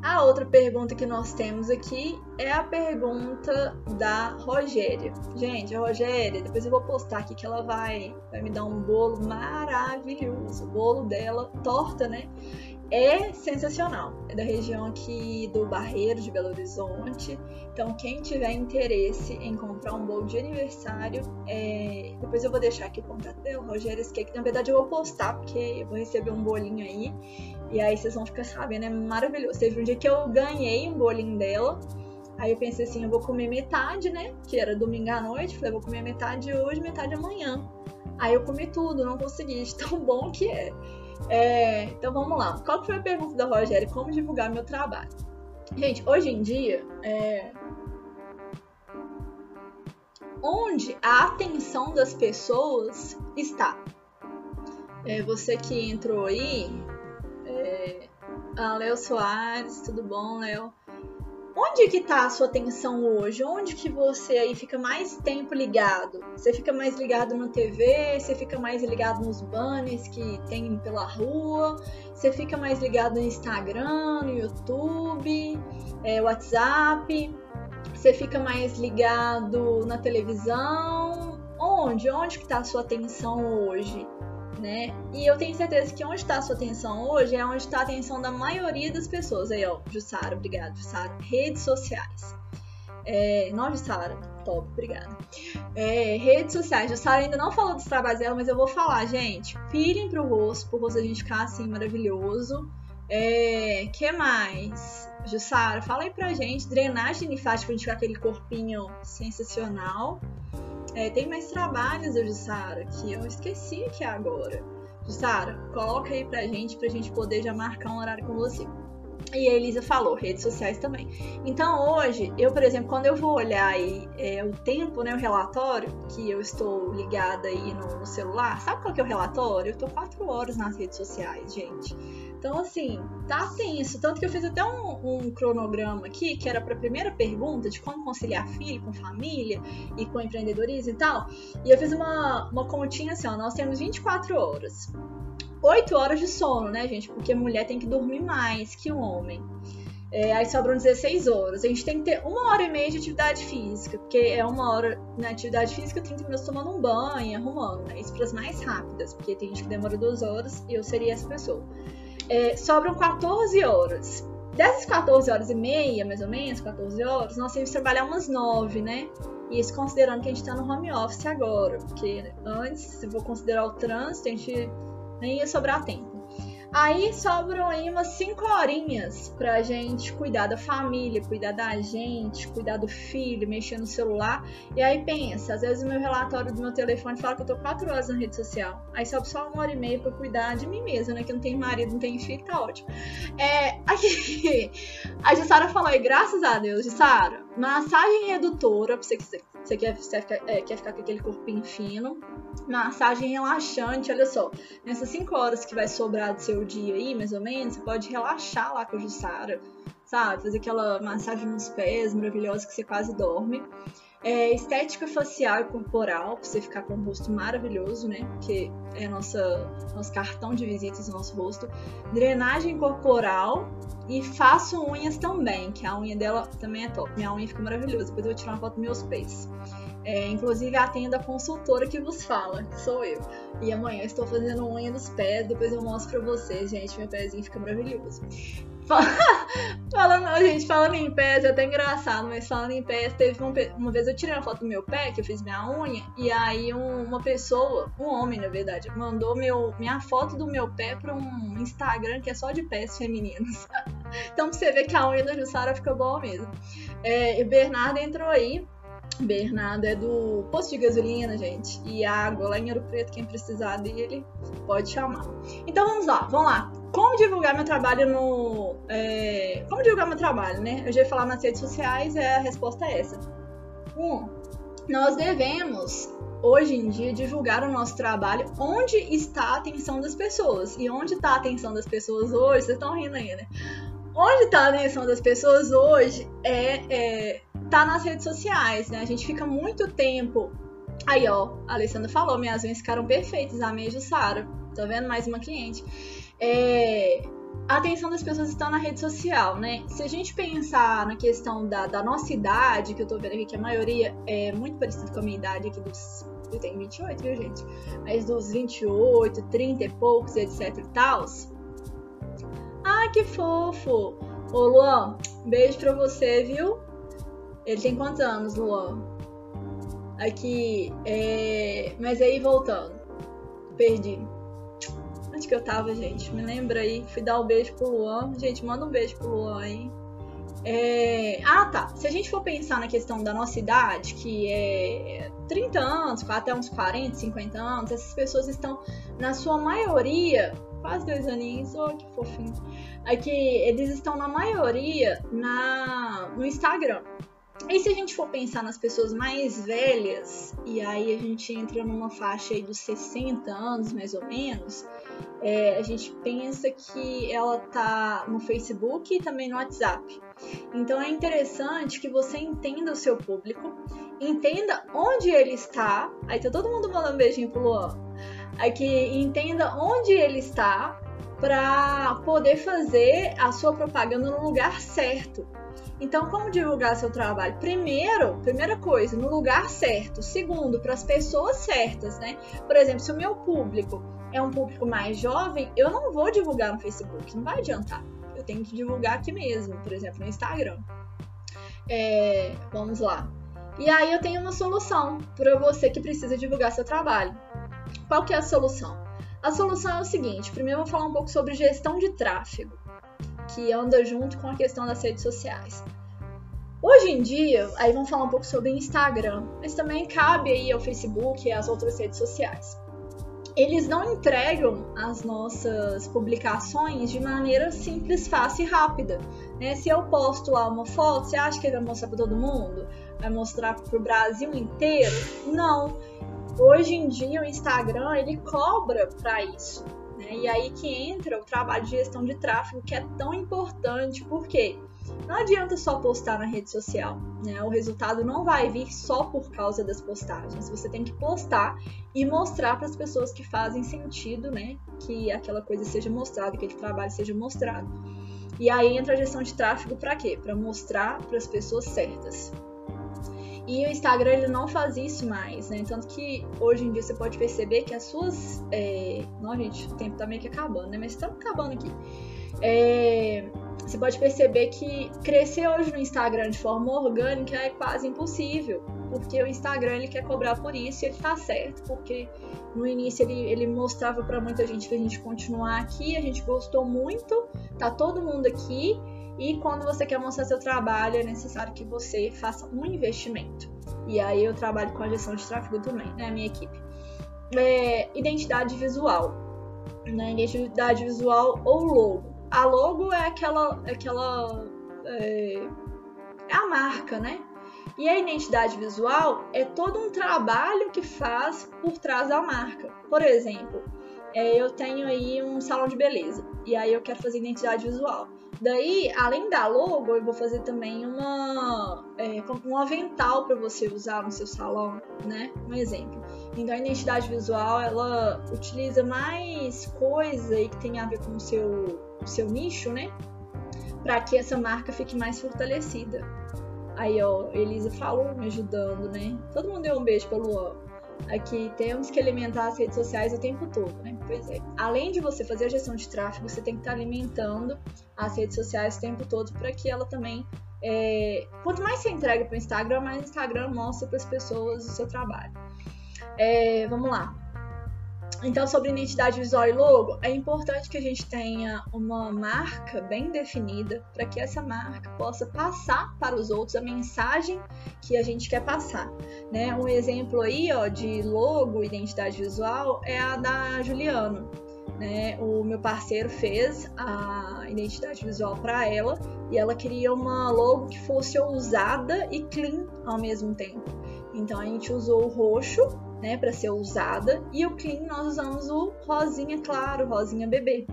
A outra pergunta que nós temos aqui é a pergunta da Rogéria. Gente, a Rogéria, depois eu vou postar aqui que ela vai, vai me dar um bolo maravilhoso. O bolo dela, torta, né? é sensacional. É da região aqui do Barreiro de Belo Horizonte. Então, quem tiver interesse em comprar um bolo de aniversário, é... depois eu vou deixar aqui o contato dela, Rogério Cake. Na verdade, eu vou postar, porque eu vou receber um bolinho aí. E aí vocês vão ficar sabendo, é maravilhoso. Teve um dia que eu ganhei um bolinho dela. Aí eu pensei assim, eu vou comer metade, né? Que era domingo à noite. Falei, vou comer metade hoje, metade amanhã. Aí eu comi tudo, não consegui, de tão bom que é. É, então vamos lá. Qual foi a pergunta da Rogério? Como divulgar meu trabalho? Gente, hoje em dia, é... onde a atenção das pessoas está? É, você que entrou aí, é, a Léo Soares, tudo bom, Léo? Onde que tá a sua atenção hoje? Onde que você aí fica mais tempo ligado? Você fica mais ligado na TV? Você fica mais ligado nos banners que tem pela rua? Você fica mais ligado no Instagram, no YouTube, é, WhatsApp? Você fica mais ligado na televisão? Onde? Onde que tá a sua atenção hoje? Né? E eu tenho certeza que onde está a sua atenção hoje é onde está a atenção da maioria das pessoas. Aí, ó, Jussara, obrigado, Jussara. Redes sociais. É, não, Jussara, top, obrigada. É, redes sociais. Jussara ainda não falou dos trabalhos dela, mas eu vou falar, gente. Pirem pro rosto, pro rosto a gente ficar assim maravilhoso. É, que mais? Jussara, fala aí pra gente. Drenagem linfática pra gente ficar aquele corpinho sensacional. É, tem mais trabalhos, Jussara, que eu esqueci aqui agora. Jussara, coloca aí pra gente, pra gente poder já marcar um horário com você. E a Elisa falou, redes sociais também. Então hoje, eu, por exemplo, quando eu vou olhar aí é, o tempo, né, o relatório, que eu estou ligada aí no, no celular, sabe qual que é o relatório? Eu tô quatro horas nas redes sociais, gente. Então, assim, tá tenso. Tanto que eu fiz até um, um cronograma aqui, que era para a primeira pergunta de como conciliar filho com família e com empreendedorismo e tal. E eu fiz uma, uma continha assim, ó, nós temos 24 horas. 8 horas de sono, né, gente? Porque mulher tem que dormir mais que o homem. É, aí sobram 16 horas. A gente tem que ter uma hora e meia de atividade física, porque é uma hora na atividade física, 30 minutos tomando um banho, arrumando, né? Isso para as mais rápidas, porque tem gente que demora duas horas e eu seria essa pessoa é, sobram 14 horas. Dessas 14 horas e meia, mais ou menos, 14 horas, nós temos que trabalhar umas 9, né? Isso considerando que a gente está no home office agora, porque antes, se for considerar o trânsito, a gente nem ia sobrar tempo. Aí sobram aí umas 5 horinhas pra gente cuidar da família, cuidar da gente, cuidar do filho, mexer no celular. E aí pensa, às vezes o meu relatório do meu telefone fala que eu tô 4 horas na rede social. Aí sobe só uma hora e meia pra cuidar de mim mesma, né? Que não tem marido, não tem filho, tá ótimo. É, aqui, a Jussara falou aí, graças a Deus, Jussara, massagem redutora, pra você que você quer, você quer, é, quer ficar com aquele corpinho fino. Massagem relaxante, olha só. Nessas 5 horas que vai sobrar do seu dia aí, mais ou menos, você pode relaxar lá com a Jussara, sabe? Fazer aquela massagem nos pés maravilhosa que você quase dorme. É, estética facial e corporal, pra você ficar com um rosto maravilhoso, né? Que é nossa, nosso cartão de visitas, nosso rosto. Drenagem corporal e faço unhas também, que a unha dela também é top. Minha unha fica maravilhosa, depois eu vou tirar uma foto dos meus pés. É, inclusive atendo a consultora que vos fala, que sou eu. E amanhã eu estou fazendo unha nos pés, depois eu mostro pra vocês, gente. Meu pezinho fica maravilhoso. falando, gente, falando em pés, é até engraçado, mas falando em pés, teve uma, uma vez eu tirei uma foto do meu pé, que eu fiz minha unha, e aí um, uma pessoa, um homem na verdade, mandou meu, minha foto do meu pé pra um Instagram que é só de pés femininos. então pra você ver que a unha da Jussara fica boa mesmo. É, e o Bernardo entrou aí, Bernardo é do posto de gasolina, gente. E água lá em Ouro Preto, quem precisar dele, pode chamar. Então vamos lá, vamos lá. Como divulgar meu trabalho no. É... Como divulgar meu trabalho, né? Eu já ia falar nas redes sociais, é, a resposta é essa. Um, nós devemos, hoje em dia, divulgar o nosso trabalho onde está a atenção das pessoas. E onde está a atenção das pessoas hoje? Vocês estão rindo aí, né? Onde está a atenção das pessoas hoje é, é tá nas redes sociais, né? A gente fica muito tempo. Aí, ó, a Alessandra falou, minhas unhas ficaram perfeitas, a minha Jussara. Tá vendo? Mais uma cliente. É, a atenção das pessoas está na rede social, né? Se a gente pensar na questão da, da, nossa idade, que eu tô vendo aqui que a maioria é muito parecida com a minha idade aqui dos. Eu tenho 28, viu, gente? Mas dos 28, 30 e poucos, etc e tal. Ah, que fofo! Ô, Luan, beijo pra você, viu? Ele tem quantos anos, Luan? Aqui, é... mas aí voltando. Perdi. Onde que eu tava, gente? Me lembra aí. Fui dar um beijo pro Luan. Gente, manda um beijo pro Luan aí. É... Ah, tá. Se a gente for pensar na questão da nossa idade, que é 30 anos, até uns 40, 50 anos, essas pessoas estão, na sua maioria, quase dois aninhos, oh, que fofinho. Aqui, eles estão na maioria na, no Instagram. E se a gente for pensar nas pessoas mais velhas, e aí a gente entra numa faixa aí dos 60 anos, mais ou menos, é, a gente pensa que ela tá no Facebook e também no WhatsApp. Então é interessante que você entenda o seu público, entenda onde ele está. Aí tá todo mundo mandando um beijinho pro Luan. Aqui, entenda onde ele está para poder fazer a sua propaganda no lugar certo. Então, como divulgar seu trabalho? Primeiro, primeira coisa, no lugar certo. Segundo, para as pessoas certas, né? Por exemplo, se o meu público é um público mais jovem, eu não vou divulgar no Facebook, não vai adiantar. Eu tenho que divulgar aqui mesmo, por exemplo, no Instagram. É, vamos lá. E aí eu tenho uma solução para você que precisa divulgar seu trabalho. Qual que é a solução? A solução é o seguinte: primeiro eu vou falar um pouco sobre gestão de tráfego que anda junto com a questão das redes sociais. Hoje em dia, aí vamos falar um pouco sobre Instagram, mas também cabe aí ao Facebook e às outras redes sociais. Eles não entregam as nossas publicações de maneira simples, fácil e rápida. Né? Se eu posto lá uma foto, você acha que ele vai mostrar para todo mundo? Vai mostrar para o Brasil inteiro? Não. Hoje em dia o Instagram ele cobra para isso. Né? E aí que entra o trabalho de gestão de tráfego, que é tão importante, porque não adianta só postar na rede social, né? O resultado não vai vir só por causa das postagens. Você tem que postar e mostrar para as pessoas que fazem sentido, né? Que aquela coisa seja mostrada, que aquele trabalho seja mostrado. E aí entra a gestão de tráfego para quê? Para mostrar para as pessoas certas. E o Instagram ele não faz isso mais, né? Tanto que hoje em dia você pode perceber que as suas. É... Não, gente, o tempo tá meio que acabando, né? Mas estamos acabando aqui. É... Você pode perceber que crescer hoje no Instagram de forma orgânica é quase impossível. Porque o Instagram ele quer cobrar por isso e ele tá certo. Porque no início ele, ele mostrava para muita gente que a gente continuar aqui, a gente gostou muito, tá todo mundo aqui e quando você quer mostrar seu trabalho, é necessário que você faça um investimento. E aí eu trabalho com a gestão de tráfego também, né? Minha equipe. É, identidade visual. Né? Identidade visual ou logo. A logo é aquela. aquela é, é a marca, né? E a identidade visual é todo um trabalho que faz por trás da marca. Por exemplo, é, eu tenho aí um salão de beleza e aí eu quero fazer identidade visual. Daí, além da logo, eu vou fazer também uma, é, um avental para você usar no seu salão, né? Um exemplo. Então, a identidade visual, ela utiliza mais coisa aí que tem a ver com o seu, seu nicho, né? Para que essa marca fique mais fortalecida. Aí, ó, Elisa falou me ajudando, né? Todo mundo deu um beijo pro Luan. Aqui temos que alimentar as redes sociais o tempo todo, né? Pois é. Além de você fazer a gestão de tráfego, você tem que estar alimentando as redes sociais o tempo todo para que ela também. É... Quanto mais você entrega para o Instagram, mais o Instagram mostra para as pessoas o seu trabalho. É... Vamos lá. Então, sobre identidade visual e logo, é importante que a gente tenha uma marca bem definida para que essa marca possa passar para os outros a mensagem que a gente quer passar. Né? Um exemplo aí ó, de logo, identidade visual, é a da Juliano. Né? O meu parceiro fez a identidade visual para ela e ela queria uma logo que fosse ousada e clean ao mesmo tempo. Então a gente usou o roxo né, para ser usada. E o clean nós usamos o rosinha claro, rosinha bebê.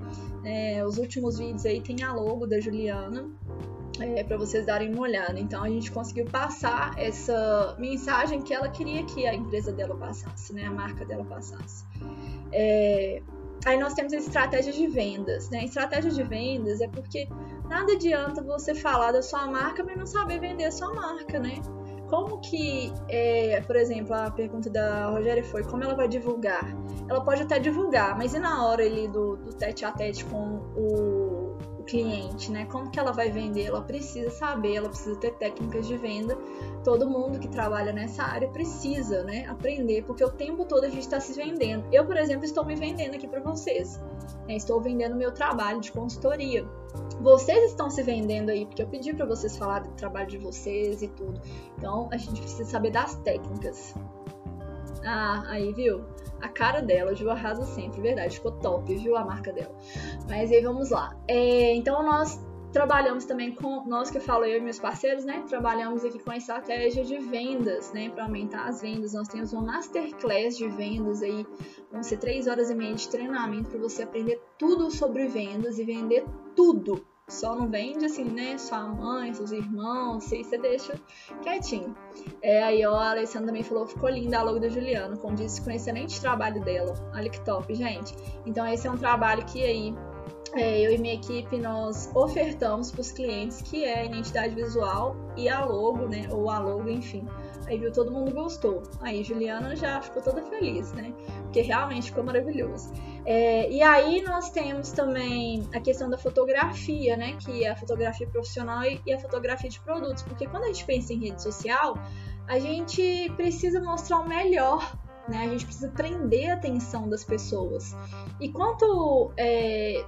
É, os últimos vídeos aí tem a logo da Juliana. É, para vocês darem uma olhada. Então a gente conseguiu passar essa mensagem que ela queria que a empresa dela passasse, né? A marca dela passasse. É... Aí nós temos a estratégia de vendas, né? A estratégia de vendas é porque nada adianta você falar da sua marca, mas não saber vender a sua marca, né? Como que, é, por exemplo, a pergunta da Rogéria foi como ela vai divulgar? Ela pode até divulgar, mas e na hora ali do, do tete a tete com o, o cliente, né? Como que ela vai vender? Ela precisa saber, ela precisa ter técnicas de venda. Todo mundo que trabalha nessa área precisa, né? Aprender, porque o tempo todo a gente está se vendendo. Eu, por exemplo, estou me vendendo aqui para vocês. Né? Estou vendendo meu trabalho de consultoria vocês estão se vendendo aí, porque eu pedi para vocês falar do trabalho de vocês e tudo. Então a gente precisa saber das técnicas. Ah, aí viu? A cara dela, Ju arrasa sempre, verdade, ficou top, viu a marca dela. Mas aí vamos lá. É, então nós trabalhamos também com, nós que eu falo, eu e meus parceiros, né? Trabalhamos aqui com a estratégia de vendas, né? Para aumentar as vendas. Nós temos uma masterclass de vendas aí, vão ser três horas e meia de treinamento para você aprender tudo sobre vendas e vender tudo. Só não vende assim, né? Sua mãe, seus irmãos, se você deixa quietinho. É, aí ó, a Alessandra também falou, ficou linda a logo da Juliana, como disse, com excelente trabalho dela. Olha que top, gente. Então esse é um trabalho que aí é, eu e minha equipe nós ofertamos para os clientes que é a identidade visual e a logo, né? Ou a logo, enfim. Aí viu, todo mundo gostou. Aí Juliana já ficou toda feliz, né? Porque realmente ficou maravilhoso. É, e aí nós temos também a questão da fotografia, né? Que é a fotografia profissional e a fotografia de produtos. Porque quando a gente pensa em rede social, a gente precisa mostrar o melhor né? A gente precisa prender a atenção das pessoas. E quanto é,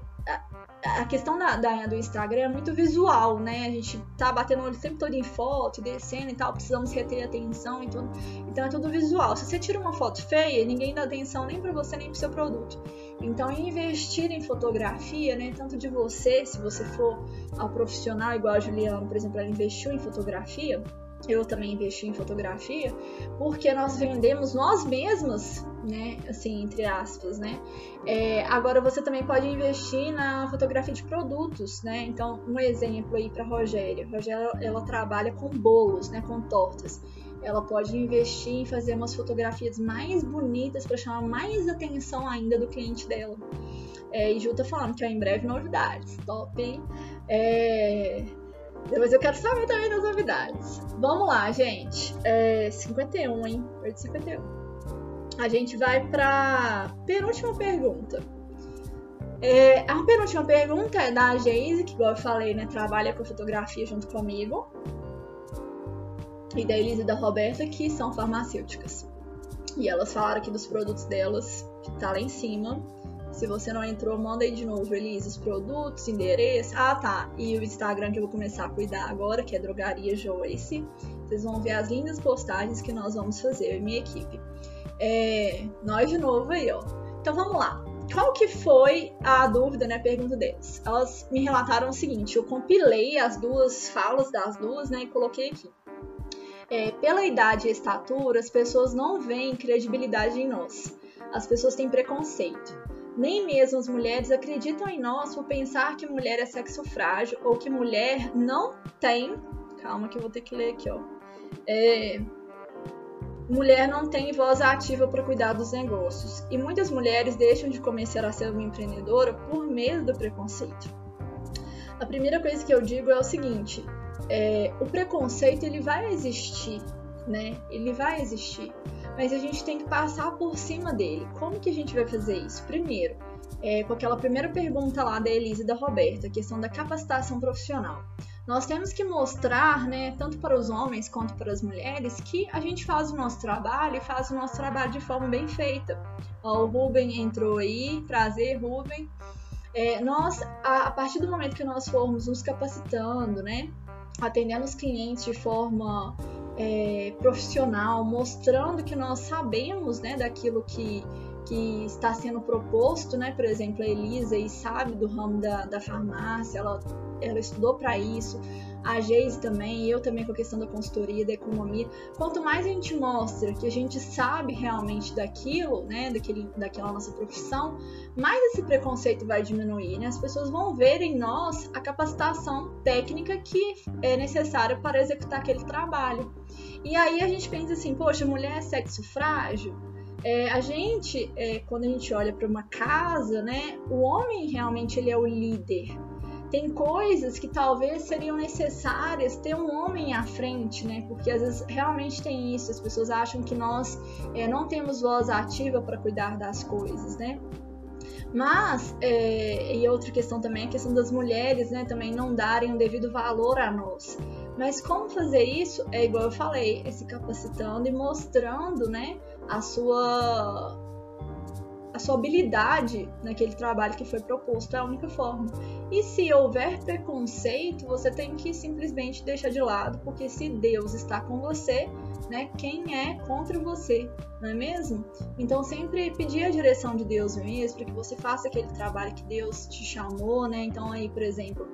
a questão da, da, do Instagram é muito visual, né? A gente tá batendo o olho sempre todo em foto, descendo e tal, precisamos reter atenção e tudo. Então é tudo visual. Se você tira uma foto feia, ninguém dá atenção nem para você nem para seu produto. Então investir em fotografia, né? Tanto de você, se você for ao profissional igual a Juliana, por exemplo, ela investiu em fotografia eu também investi em fotografia, porque nós vendemos nós mesmas, né? Assim, entre aspas, né? É, agora você também pode investir na fotografia de produtos, né? Então, um exemplo aí para Rogéria. Rogéria, ela trabalha com bolos, né? Com tortas. Ela pode investir em fazer umas fotografias mais bonitas para chamar mais atenção ainda do cliente dela. É, e Ju tá falando que é em breve novidades. Top, hein? É... Depois eu quero saber também das novidades. Vamos lá, gente. É 51, hein? 851. A gente vai pra penúltima pergunta. É, a penúltima pergunta é da Geise, que, igual eu falei, né, trabalha com fotografia junto comigo. E da Elisa e da Roberta, que são farmacêuticas. E elas falaram aqui dos produtos delas, que tá lá em cima. Se você não entrou, manda aí de novo, Elisa, os produtos, endereço. Ah, tá. E o Instagram que eu vou começar a cuidar agora, que é Drogaria Joyce. Vocês vão ver as lindas postagens que nós vamos fazer, eu e minha equipe. É, nós de novo aí, ó. Então vamos lá. Qual que foi a dúvida, né? A pergunta deles. Elas me relataram o seguinte: eu compilei as duas falas das duas, né? E coloquei aqui. É, pela idade e estatura, as pessoas não veem credibilidade em nós. As pessoas têm preconceito. Nem mesmo as mulheres acreditam em nós por pensar que mulher é sexo frágil ou que mulher não tem. Calma que eu vou ter que ler aqui, ó. É, mulher não tem voz ativa para cuidar dos negócios. E muitas mulheres deixam de começar a ser uma empreendedora por medo do preconceito. A primeira coisa que eu digo é o seguinte: é, o preconceito ele vai existir, né? Ele vai existir mas a gente tem que passar por cima dele. Como que a gente vai fazer isso? Primeiro, é, com aquela primeira pergunta lá da Elisa e da Roberta, a questão da capacitação profissional. Nós temos que mostrar, né, tanto para os homens quanto para as mulheres, que a gente faz o nosso trabalho e faz o nosso trabalho de forma bem feita. Ó, o Ruben entrou aí, prazer, Ruben. É, nós, a, a partir do momento que nós formos nos capacitando, né, atendendo os clientes de forma é, profissional, mostrando que nós sabemos né, daquilo que, que está sendo proposto, né? Por exemplo, a Elisa e sabe do ramo da, da farmácia, ela, ela estudou para isso a Geise também, eu também com a questão da consultoria, da economia. Quanto mais a gente mostra que a gente sabe realmente daquilo, né, daquele, daquela nossa profissão, mais esse preconceito vai diminuir, né? As pessoas vão ver em nós a capacitação técnica que é necessária para executar aquele trabalho. E aí a gente pensa assim, poxa, mulher é sexo frágil? É, a gente, é, quando a gente olha para uma casa, né, o homem realmente ele é o líder tem coisas que talvez seriam necessárias ter um homem à frente, né? Porque às vezes realmente tem isso, as pessoas acham que nós é, não temos voz ativa para cuidar das coisas, né? Mas, é, e outra questão também é a questão das mulheres, né, também não darem o devido valor a nós. Mas como fazer isso? É igual eu falei, é se capacitando e mostrando, né, a sua a sua habilidade naquele trabalho que foi proposto é a única forma. E se houver preconceito, você tem que simplesmente deixar de lado, porque se Deus está com você, né, quem é contra você, não é mesmo? Então sempre pedir a direção de Deus mesmo, para que você faça aquele trabalho que Deus te chamou, né? Então aí, por exemplo,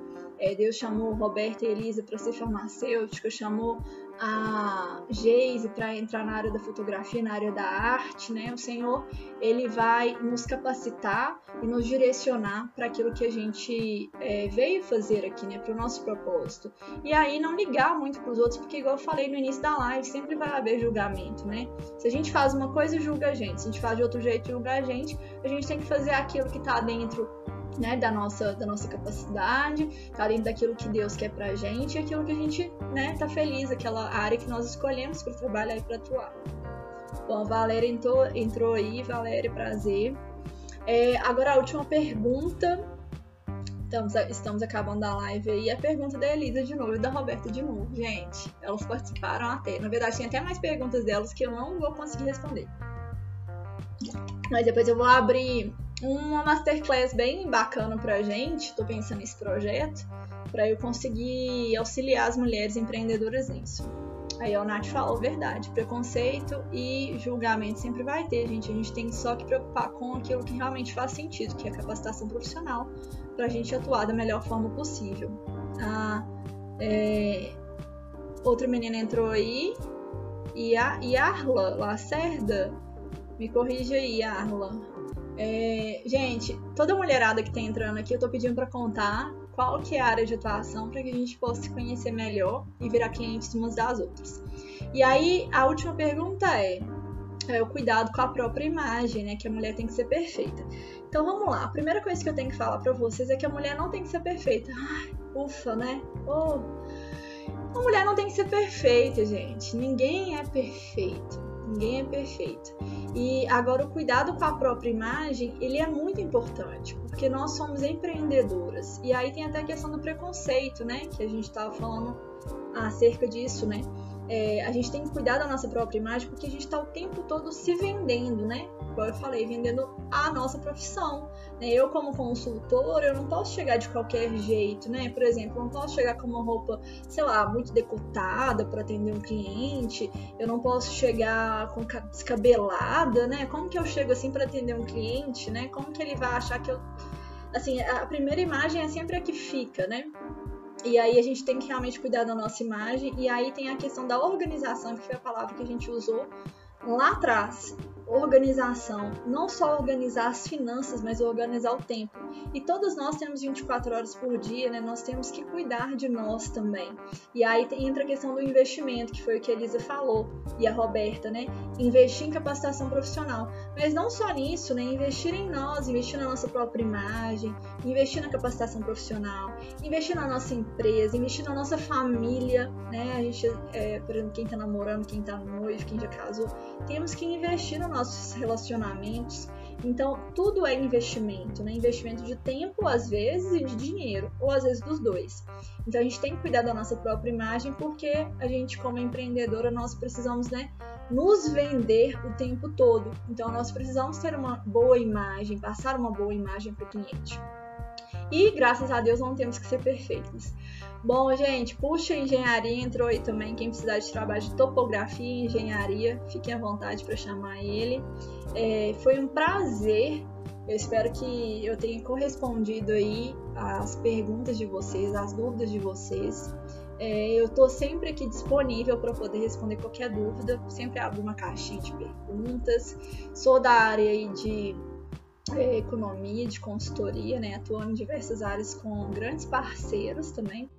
É, Deus chamou Roberta e Elisa para ser farmacêutica, chamou a Geise para entrar na área da fotografia, na área da arte, né? O Senhor, ele vai nos capacitar e nos direcionar para aquilo que a gente é, veio fazer aqui, né? Para o nosso propósito. E aí não ligar muito para os outros, porque igual eu falei no início da live, sempre vai haver julgamento, né? Se a gente faz uma coisa, julga a gente. Se a gente faz de outro jeito, julga a gente. A gente tem que fazer aquilo que está dentro né, da nossa, da nossa capacidade, tá dentro daquilo que Deus quer pra gente e aquilo que a gente, né, tá feliz, aquela área que nós escolhemos para trabalhar e para atuar. Bom, Valéria entrou, entrou aí, Valéria, prazer. É, agora a última pergunta. Estamos, estamos acabando a live aí. A pergunta da Elisa de novo e da Roberta de novo. Gente, elas participaram até. Na verdade, tem até mais perguntas delas que eu não vou conseguir responder. Mas depois eu vou abrir uma masterclass bem bacana pra gente, tô pensando nesse projeto, para eu conseguir auxiliar as mulheres empreendedoras nisso. Aí o Nath falou verdade, preconceito e julgamento sempre vai ter, gente. A gente tem só que preocupar com aquilo que realmente faz sentido, que é a capacitação profissional, para a gente atuar da melhor forma possível. A, é... Outra menina entrou aí, e a Arla Lacerda, me corrija aí, Arla. É, gente, toda mulherada que tá entrando aqui, eu tô pedindo para contar qual que é a área de atuação para que a gente possa se conhecer melhor e virar clientes umas das outras. E aí, a última pergunta é, é o cuidado com a própria imagem, né? Que a mulher tem que ser perfeita. Então vamos lá. A primeira coisa que eu tenho que falar para vocês é que a mulher não tem que ser perfeita. Ai, ufa, né? Oh. A mulher não tem que ser perfeita, gente. Ninguém é perfeito. Ninguém é perfeito. E agora o cuidado com a própria imagem, ele é muito importante, porque nós somos empreendedoras. E aí tem até a questão do preconceito, né, que a gente estava falando acerca disso, né? é, a gente tem que cuidar da nossa própria imagem porque a gente está o tempo todo se vendendo, né? Como eu falei, vendendo a nossa profissão. Né? Eu, como consultora, eu não posso chegar de qualquer jeito, né? Por exemplo, eu não posso chegar com uma roupa, sei lá, muito decotada para atender um cliente. Eu não posso chegar com descabelada, né? Como que eu chego assim para atender um cliente, né? Como que ele vai achar que eu assim, a primeira imagem é sempre a que fica, né? E aí a gente tem que realmente cuidar da nossa imagem. E aí tem a questão da organização, que foi a palavra que a gente usou lá atrás organização, não só organizar as finanças, mas organizar o tempo. E todas nós temos 24 horas por dia, né? Nós temos que cuidar de nós também. E aí entra a questão do investimento, que foi o que a Elisa falou, e a Roberta, né? Investir em capacitação profissional. Mas não só nisso, né? Investir em nós, investir na nossa própria imagem, investir na capacitação profissional, investir na nossa empresa, investir na nossa família, né? A gente, é, por exemplo, quem tá namorando, quem tá noivo, quem já casou, temos que investir no nossos relacionamentos. Então, tudo é investimento, né? Investimento de tempo, às vezes, e de dinheiro, ou às vezes dos dois. Então, a gente tem que cuidar da nossa própria imagem, porque a gente, como empreendedora, nós precisamos, né? Nos vender o tempo todo. Então, nós precisamos ter uma boa imagem, passar uma boa imagem para o cliente. E graças a Deus não temos que ser perfeitos. Bom, gente, puxa engenharia entrou aí também. Quem precisar de trabalho de topografia e engenharia, fiquem à vontade para chamar ele. É, foi um prazer. Eu espero que eu tenha correspondido aí às perguntas de vocês, às dúvidas de vocês. É, eu estou sempre aqui disponível para poder responder qualquer dúvida. Sempre abro uma caixinha de perguntas. Sou da área aí de é, economia, de consultoria, né? Atuando em diversas áreas com grandes parceiros também.